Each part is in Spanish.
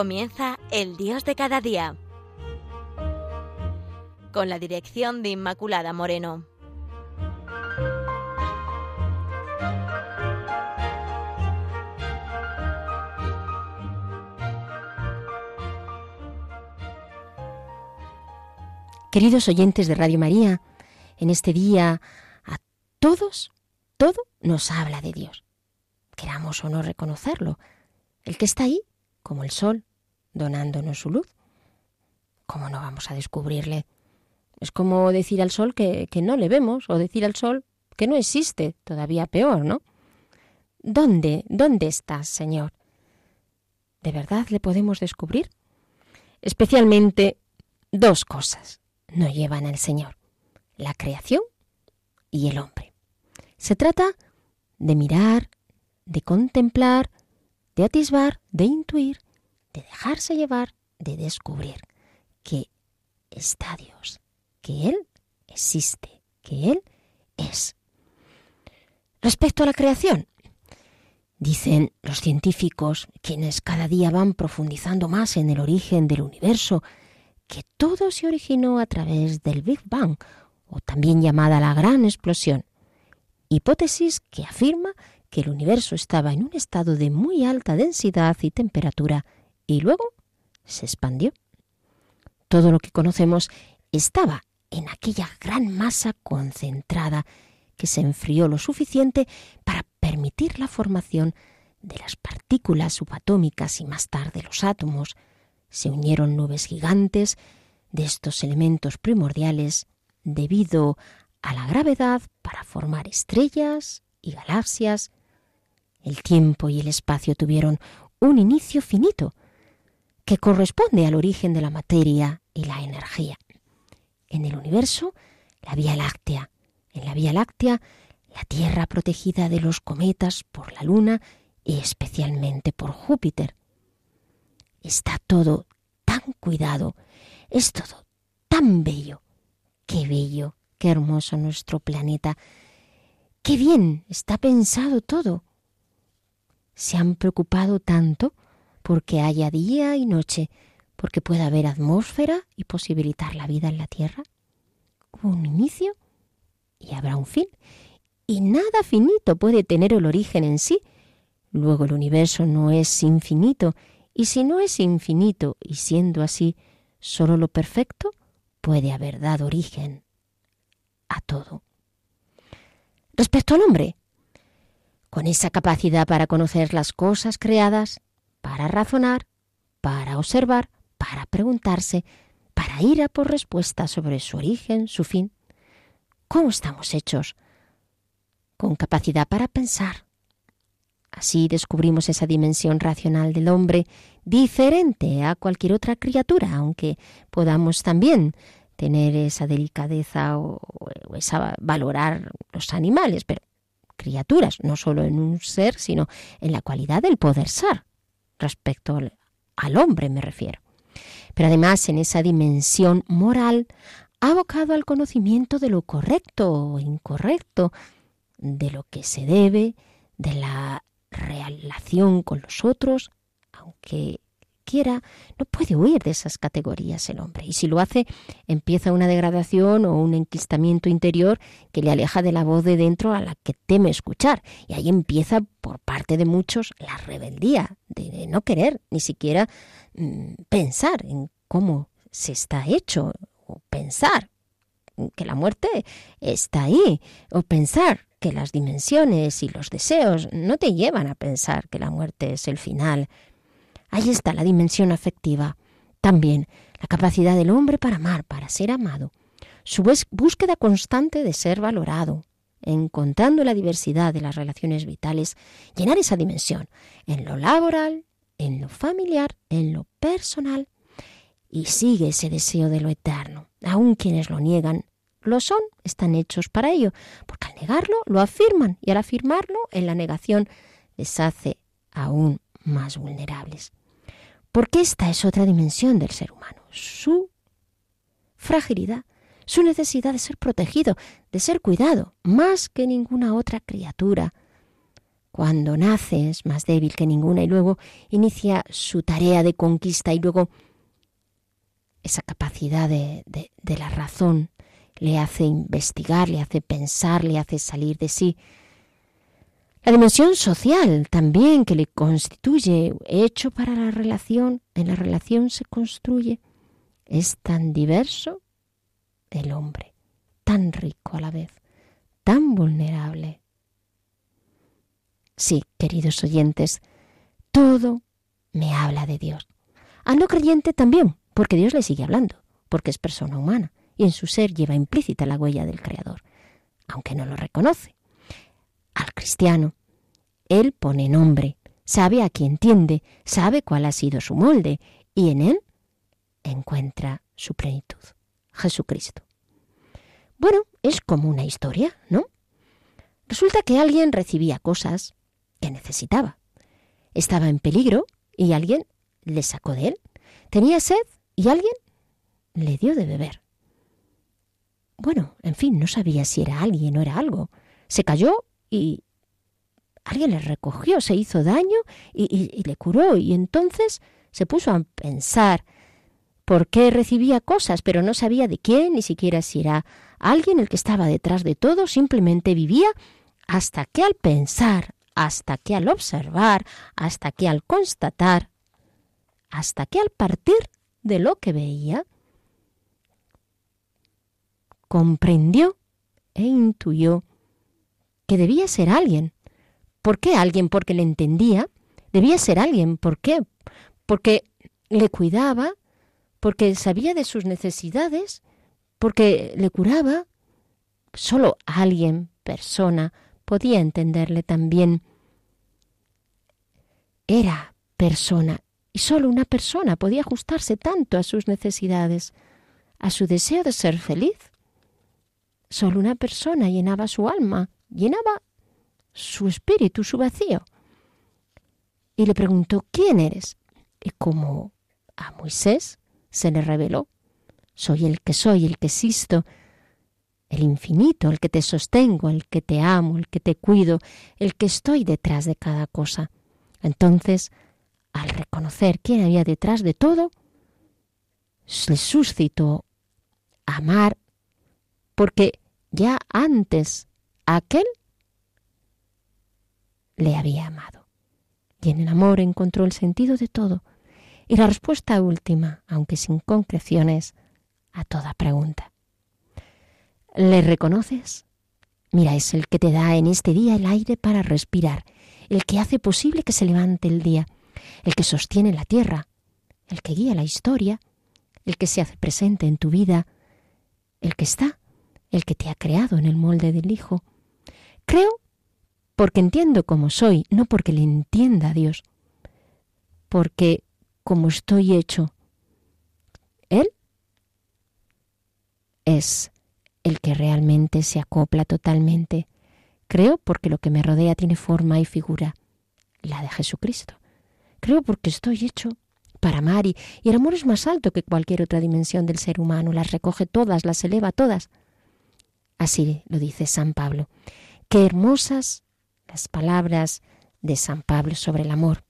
Comienza el Dios de cada día. Con la dirección de Inmaculada Moreno. Queridos oyentes de Radio María, en este día a todos, todo nos habla de Dios. Queramos o no reconocerlo. El que está ahí, como el sol, donándonos su luz. ¿Cómo no vamos a descubrirle? Es como decir al sol que, que no le vemos o decir al sol que no existe, todavía peor, ¿no? ¿Dónde, dónde estás, Señor? ¿De verdad le podemos descubrir? Especialmente dos cosas no llevan al Señor, la creación y el hombre. Se trata de mirar, de contemplar, de atisbar, de intuir, de dejarse llevar, de descubrir que está Dios, que Él existe, que Él es. Respecto a la creación, dicen los científicos, quienes cada día van profundizando más en el origen del universo, que todo se originó a través del Big Bang, o también llamada la Gran Explosión, hipótesis que afirma que el universo estaba en un estado de muy alta densidad y temperatura y luego se expandió. Todo lo que conocemos estaba en aquella gran masa concentrada que se enfrió lo suficiente para permitir la formación de las partículas subatómicas y más tarde los átomos, se unieron nubes gigantes de estos elementos primordiales debido a la gravedad para formar estrellas y galaxias. El tiempo y el espacio tuvieron un inicio finito que corresponde al origen de la materia y la energía. En el universo, la Vía Láctea. En la Vía Láctea, la Tierra protegida de los cometas por la Luna y especialmente por Júpiter. Está todo tan cuidado, es todo tan bello. Qué bello, qué hermoso nuestro planeta. Qué bien está pensado todo. Se han preocupado tanto porque haya día y noche, porque pueda haber atmósfera y posibilitar la vida en la Tierra. Hubo un inicio y habrá un fin. Y nada finito puede tener el origen en sí. Luego el universo no es infinito y si no es infinito y siendo así solo lo perfecto, puede haber dado origen a todo. Respecto al hombre, con esa capacidad para conocer las cosas creadas, para razonar, para observar, para preguntarse, para ir a por respuestas sobre su origen, su fin, ¿cómo estamos hechos? Con capacidad para pensar, Así descubrimos esa dimensión racional del hombre diferente a cualquier otra criatura, aunque podamos también tener esa delicadeza o, esa valorar los animales, pero criaturas, no solo en un ser, sino en la cualidad del poder ser, respecto al, hombre me refiero. Pero además en esa dimensión moral abocado al conocimiento de lo correcto o incorrecto, de lo que se debe, de la relación con los otros, aunque no puede huir de esas categorías el hombre. Y si lo hace, empieza una degradación o un enquistamiento interior que le aleja de la voz de dentro a la que teme escuchar. Y ahí empieza, por parte de muchos, la rebeldía de no querer ni siquiera mm, pensar en cómo se está hecho, o pensar que la muerte está ahí, o pensar que las dimensiones y los deseos no te llevan a pensar que la muerte es el final. Ahí está la dimensión afectiva. También la capacidad del hombre para amar, para ser amado. Su búsqueda constante de ser valorado, encontrando la diversidad de las relaciones vitales, llenar esa dimensión en lo laboral, en lo familiar, en lo personal. Y sigue ese deseo de lo eterno. Aun quienes lo niegan, lo son, están hechos para ello, porque al negarlo lo afirman y al afirmarlo en la negación les hace aún más vulnerables. Porque esta es otra dimensión del ser humano, su fragilidad, su necesidad de ser protegido, de ser cuidado, más que ninguna otra criatura. cuando nace es más débil que ninguna y luego inicia su tarea de conquista y luego esa capacidad de, de, la razón le hace investigar, le hace pensar, le hace salir de sí. La dimensión social también que le constituye, hecho para la relación, en la relación se construye, es tan diverso el hombre, tan rico a la vez, tan vulnerable. Sí, queridos oyentes, todo me habla de Dios. Al no creyente también, porque Dios le sigue hablando, porque es persona humana y en su ser lleva implícita la huella del Creador, aunque no lo reconoce. Al cristiano, Él pone nombre, sabe a quién tiende, sabe cuál ha sido su molde y en Él encuentra su plenitud, Jesucristo. Bueno, es como una historia, ¿no? Resulta que alguien recibía cosas, que necesitaba. Estaba en peligro y alguien le sacó de él. Tenía sed y alguien le dio de beber. Bueno, en fin, no sabía si era alguien o era algo. Se cayó y alguien le recogió, se hizo daño y, y le curó. Y entonces se puso a pensar por qué recibía cosas, pero no sabía de quién, ni siquiera si era alguien el que estaba detrás de todo, simplemente vivía hasta que al pensar hasta que al observar, hasta que al constatar, hasta que al partir de lo que veía, comprendió e intuyó que debía ser alguien. ¿Por qué alguien? Porque le entendía. Debía ser alguien. ¿Por qué? Porque le cuidaba, porque sabía de sus necesidades, porque le curaba. Solo alguien, persona, podía entenderle también era persona y solo una persona podía ajustarse tanto a sus necesidades, a su deseo de ser feliz. Solo una persona llenaba su alma, llenaba su espíritu, su vacío. Y le preguntó, ¿quién eres? Y como a Moisés se le reveló, soy el que soy, el que existo, el infinito, el que te sostengo, el que te amo, el que te cuido, el que estoy detrás de cada cosa. Entonces, al reconocer quién había detrás de todo, le suscitó amar, porque ya antes aquel le había amado. Y en el amor encontró el sentido de todo y la respuesta última, aunque sin concreciones, a toda pregunta. ¿Le reconoces? Mira, es el que te da en este día el aire para respirar el que hace posible que se levante el día, el que sostiene la tierra, el que guía la historia, el que se hace presente en tu vida, el que está, el que te ha creado en el molde del Hijo. Creo porque entiendo como soy, no porque le entienda a Dios, porque como estoy hecho, Él es el que realmente se acopla totalmente Creo porque lo que me rodea tiene forma y figura, la de Jesucristo. Creo porque estoy hecho para amar y, el amor es más alto que cualquier otra dimensión del ser humano, las recoge todas, las eleva todas. Así lo dice San Pablo. Qué hermosas las palabras de San Pablo sobre el amor.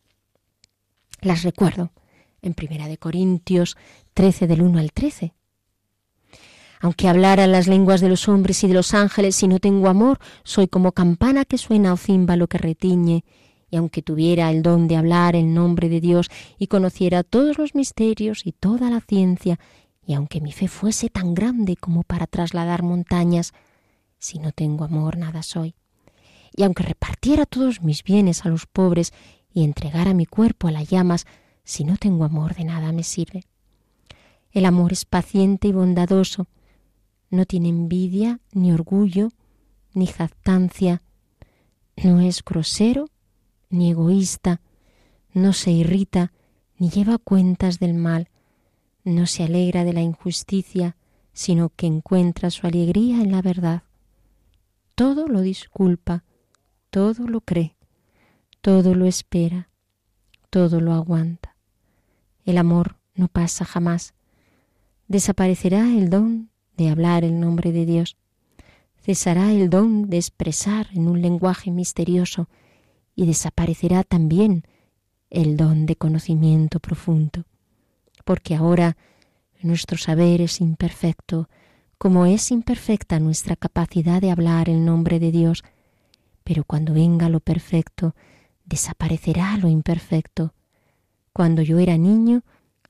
Las recuerdo en Primera de Corintios 13 del 1 al 13. Aunque hablara las lenguas de los hombres y de los ángeles, si no tengo amor, soy como campana que suena o címbalo que retiñe. Y aunque tuviera el don de hablar en nombre de Dios y conociera todos los misterios y toda la ciencia, y aunque mi fe fuese tan grande como para trasladar montañas, si no tengo amor nada soy. Y aunque repartiera todos mis bienes a los pobres y entregara mi cuerpo a las llamas, si no tengo amor de nada me sirve. El amor es paciente y bondadoso, no tiene envidia, ni orgullo, ni jactancia, no es grosero, ni egoísta, no se irrita, ni lleva cuentas del mal, no se alegra de la injusticia, sino que encuentra su alegría en la verdad. Todo lo disculpa, todo lo cree, todo lo espera, todo lo aguanta. El amor no pasa jamás. Desaparecerá el don de hablar el nombre de Dios. Cesará el don de expresar en un lenguaje misterioso y desaparecerá también el don de conocimiento profundo, porque ahora nuestro saber es imperfecto, como es imperfecta nuestra capacidad de hablar el nombre de Dios, pero cuando venga lo perfecto, desaparecerá lo imperfecto. Cuando yo era niño,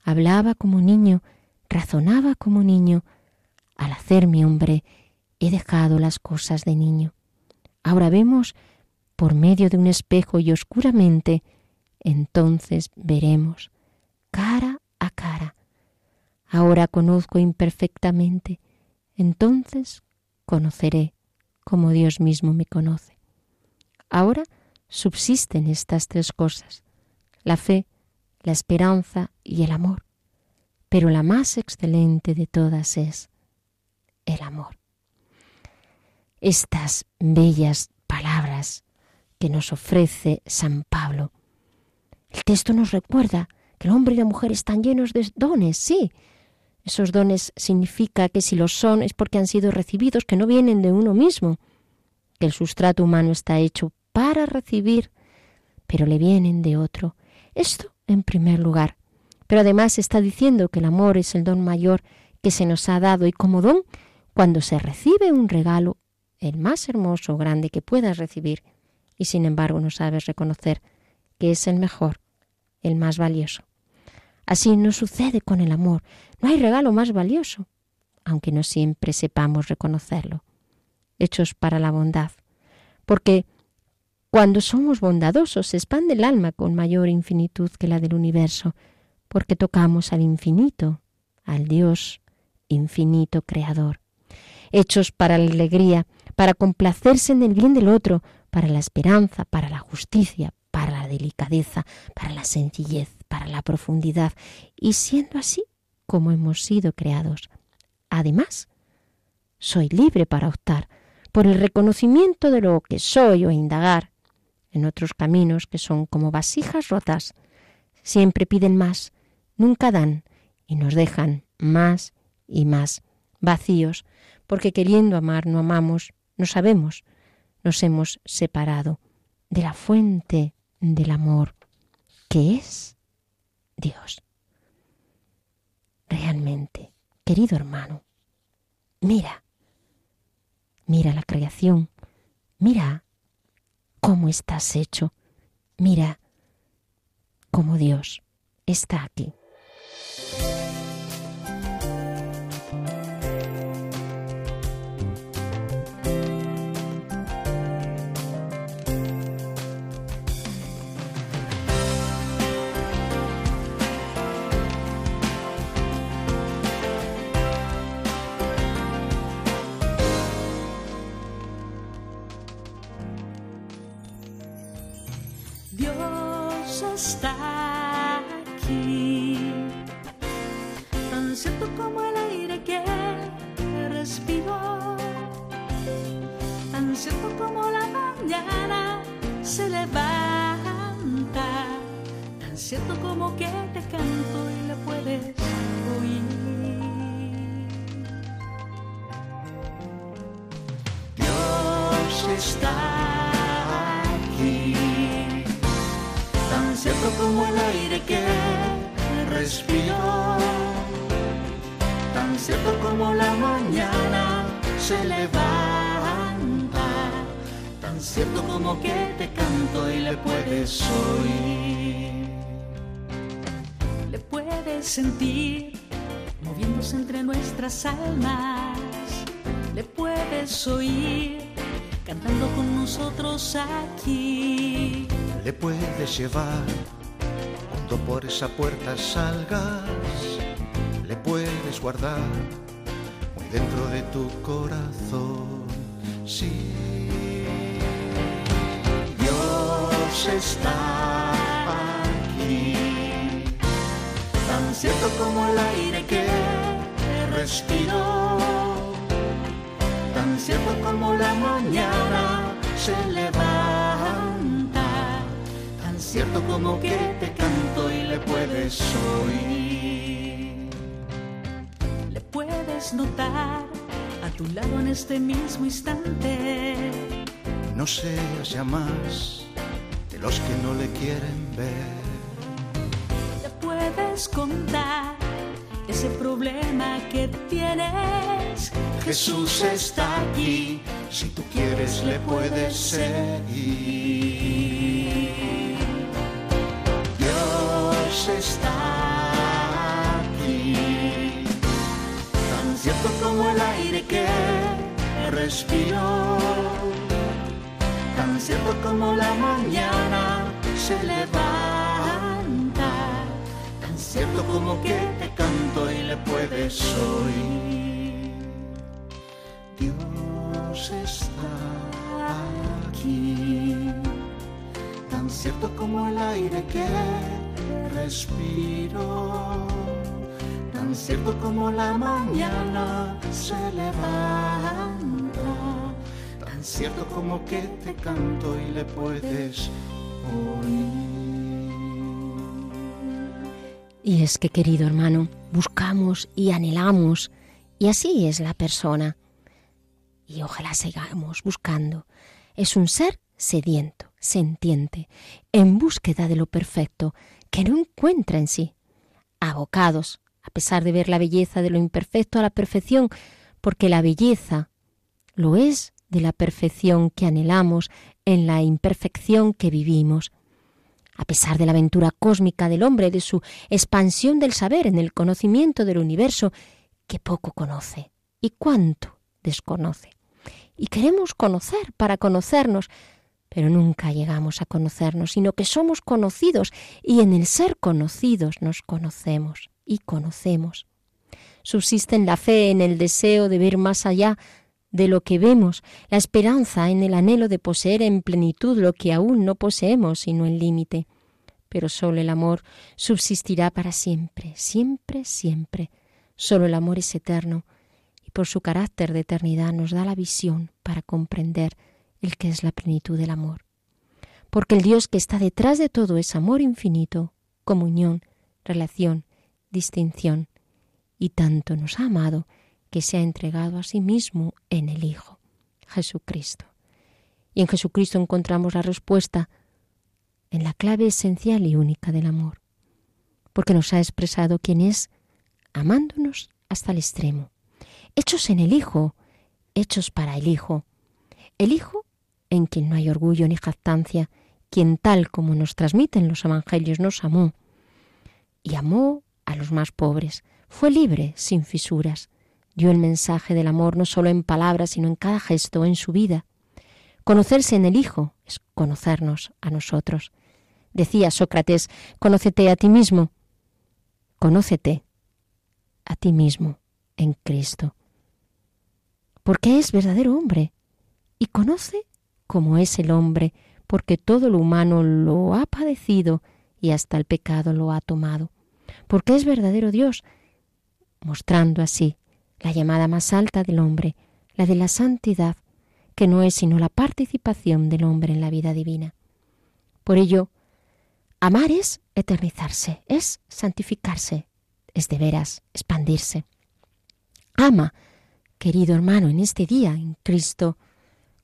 hablaba como niño, razonaba como niño. Al hacerme hombre, he dejado las cosas de niño. Ahora vemos por medio de un espejo y oscuramente, entonces veremos cara a cara. Ahora conozco imperfectamente, entonces conoceré como Dios mismo me conoce. Ahora subsisten estas tres cosas, la fe, la esperanza y el amor, pero la más excelente de todas es el amor. Estas bellas palabras que nos ofrece San Pablo. El texto nos recuerda que el hombre y la mujer están llenos de dones, sí. Esos dones significa que si lo son es porque han sido recibidos, que no vienen de uno mismo, que el sustrato humano está hecho para recibir, pero le vienen de otro. Esto en primer lugar. Pero además está diciendo que el amor es el don mayor que se nos ha dado y como don, cuando se recibe un regalo, el más hermoso grande que puedas recibir, y sin embargo no sabes reconocer que es el mejor, el más valioso. Así no sucede con el amor. No hay regalo más valioso, aunque no siempre sepamos reconocerlo. Hechos para la bondad. Porque cuando somos bondadosos se expande el alma con mayor infinitud que la del universo, porque tocamos al infinito, al Dios infinito creador. Hechos para la alegría, para complacerse en el bien del otro, para la esperanza, para la justicia, para la delicadeza, para la sencillez, para la profundidad, y siendo así como hemos sido creados. Además, soy libre para optar por el reconocimiento de lo que soy o indagar en otros caminos que son como vasijas rotas. Siempre piden más, nunca dan y nos dejan más y más vacíos, porque queriendo amar no amamos, no sabemos, nos hemos separado de la fuente del amor, que es Dios. Realmente, querido hermano, mira, mira la creación, mira cómo estás hecho, mira cómo Dios está aquí. Tan cierto como la mañana se levanta, tan cierto como que te canto y le puedes oír. Dios está aquí, tan cierto como el aire que respiro sentir moviéndose entre nuestras almas. Le puedes oír cantando con nosotros aquí. Le puedes llevar cuando por esa puerta salgas. Le puedes guardar muy dentro de tu corazón. Sí. Dios está cierto como el aire que respiro, tan cierto como la mañana se levanta, tan cierto como que te canto y le puedes oír. Notar a tu lado en este mismo instante. No seas ya más los que no le quieren ver. Le puedes contar ese problema que tienes. Jesús está aquí, si tú quieres le puedes seguir. Dios está tan cierto como el aire que respiro, tan cierto como la mañana se levanta, tan cierto como que te canto y le puedes oír. Dios está aquí, tan cierto como el aire que respiro, tan cierto como la mañana se levanta, tan cierto como que te canto y le puedes oír. Y es que, querido hermano, buscamos y anhelamos, y así es la persona. Y ojalá sigamos buscando. Es un ser sediento, sentiente, en búsqueda de lo perfecto, que no encuentra en sí. Abocados, a pesar de ver la belleza de lo imperfecto a la perfección, porque la belleza lo es de la perfección que anhelamos en la imperfección que vivimos. A pesar de la aventura cósmica del hombre, de su expansión del saber en el conocimiento del universo, que poco conoce y cuánto desconoce. Y queremos conocer para conocernos, pero nunca llegamos a conocernos, sino que somos conocidos y en el ser conocidos nos conocemos y conocemos. Subsisten la fe en el deseo de ver más allá de lo que vemos, la esperanza en el anhelo de poseer en plenitud lo que aún no poseemos, sino en límite. Pero solo el amor subsistirá para siempre, siempre, siempre. Solo el amor es eterno y por su carácter de eternidad nos da la visión para comprender el que es la plenitud del amor. Porque el Dios que está detrás de todo es amor infinito, comunión, relación, distinción, y tanto nos ha amado que se ha entregado a sí mismo en el Hijo, Jesucristo. Y en Jesucristo encontramos la respuesta en la clave esencial y única del amor, porque nos ha expresado quién es, amándonos hasta el extremo, hechos en el Hijo, hechos para el Hijo, el Hijo en quien no hay orgullo ni jactancia, quien tal como nos transmiten los Evangelios nos amó, y amó a los más pobres, fue libre, sin fisuras, dio el mensaje del amor no solo en palabras, sino en cada gesto, en su vida. Conocerse en el Hijo es conocernos a nosotros. Decía Sócrates, conócete a ti mismo. Conócete a ti mismo en Cristo. Porque es verdadero hombre y conoce cómo es el hombre, porque todo lo humano lo ha padecido y hasta el pecado lo ha tomado. Porque es verdadero Dios, mostrando así la llamada más alta del hombre, la de la santidad, que no es sino la participación del hombre en la vida divina. Por ello, amar es eternizarse, es santificarse, es de veras expandirse. Ama, querido hermano, en este día, en Cristo,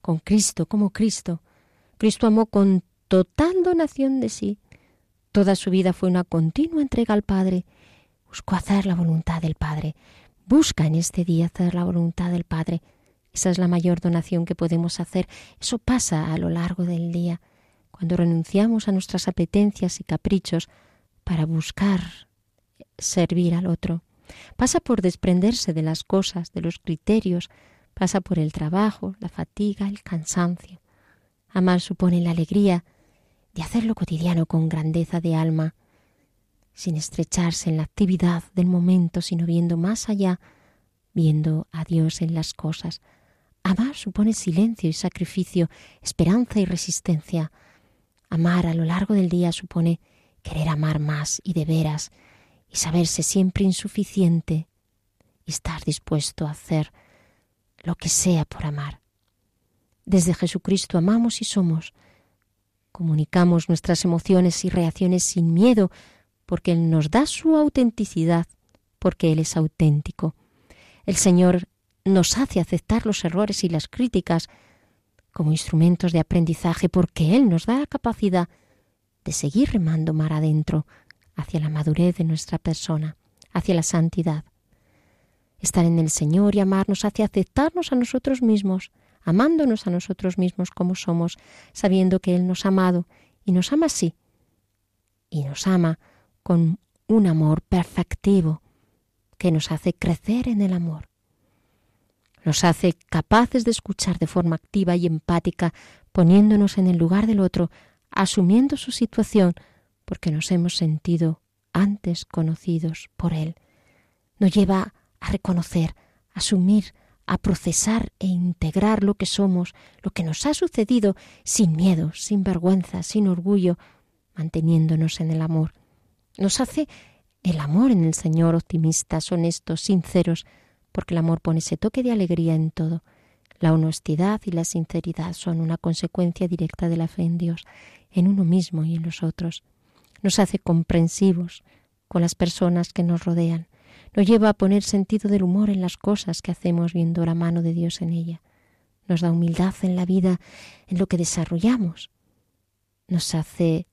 con Cristo, como Cristo. Cristo amó con total donación de sí. Toda su vida fue una continua entrega al Padre. Buscó hacer la voluntad del Padre. Busca en este día hacer la voluntad del Padre. Esa es la mayor donación que podemos hacer. Eso pasa a lo largo del día, cuando renunciamos a nuestras apetencias y caprichos para buscar servir al otro. Pasa por desprenderse de las cosas, de los criterios, pasa por el trabajo, la fatiga, el cansancio. Amar supone la alegría de hacer lo cotidiano con grandeza de alma, sin estrecharse en la actividad del momento, sino viendo más allá, viendo a Dios en las cosas. Amar supone silencio y sacrificio, esperanza y resistencia. Amar a lo largo del día supone querer amar más y de veras, y saberse siempre insuficiente, y estar dispuesto a hacer lo que sea por amar. Desde Jesucristo amamos y somos. Comunicamos nuestras emociones y reacciones sin miedo, porque Él nos da su autenticidad, porque Él es auténtico. El Señor nos hace aceptar los errores y las críticas como instrumentos de aprendizaje, porque Él nos da la capacidad de seguir remando mar adentro hacia la madurez de nuestra persona, hacia la santidad. Estar en el Señor y amarnos hacia aceptarnos a nosotros mismos, amándonos a nosotros mismos como somos, sabiendo que Él nos ha amado y nos ama así, y nos ama con un amor perfectivo que nos hace crecer en el amor. Nos hace capaces de escuchar de forma activa y empática, poniéndonos en el lugar del otro, asumiendo su situación, porque nos hemos sentido antes conocidos por Él. Nos lleva a reconocer, a asumir, a procesar e integrar lo que somos, lo que nos ha sucedido, sin miedo, sin vergüenza, sin orgullo, manteniéndonos en el amor. Nos hace el amor en el Señor optimistas, honestos, sinceros, porque el amor pone ese toque de alegría en todo. La honestidad y la sinceridad son una consecuencia directa de la fe en Dios, en uno mismo y en los otros. Nos hace comprensivos con las personas que nos rodean. Nos lleva a poner sentido del humor en las cosas que hacemos viendo la mano de Dios en ella. Nos da humildad en la vida, en lo que desarrollamos. Nos hace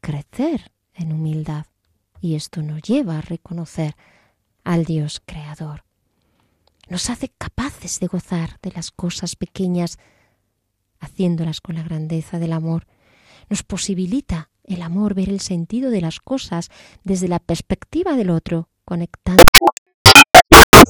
crecer en humildad y esto nos lleva a reconocer al Dios creador nos hace capaces de gozar de las cosas pequeñas, haciéndolas con la grandeza del amor. Nos posibilita el amor ver el sentido de las cosas desde la perspectiva del otro, conectando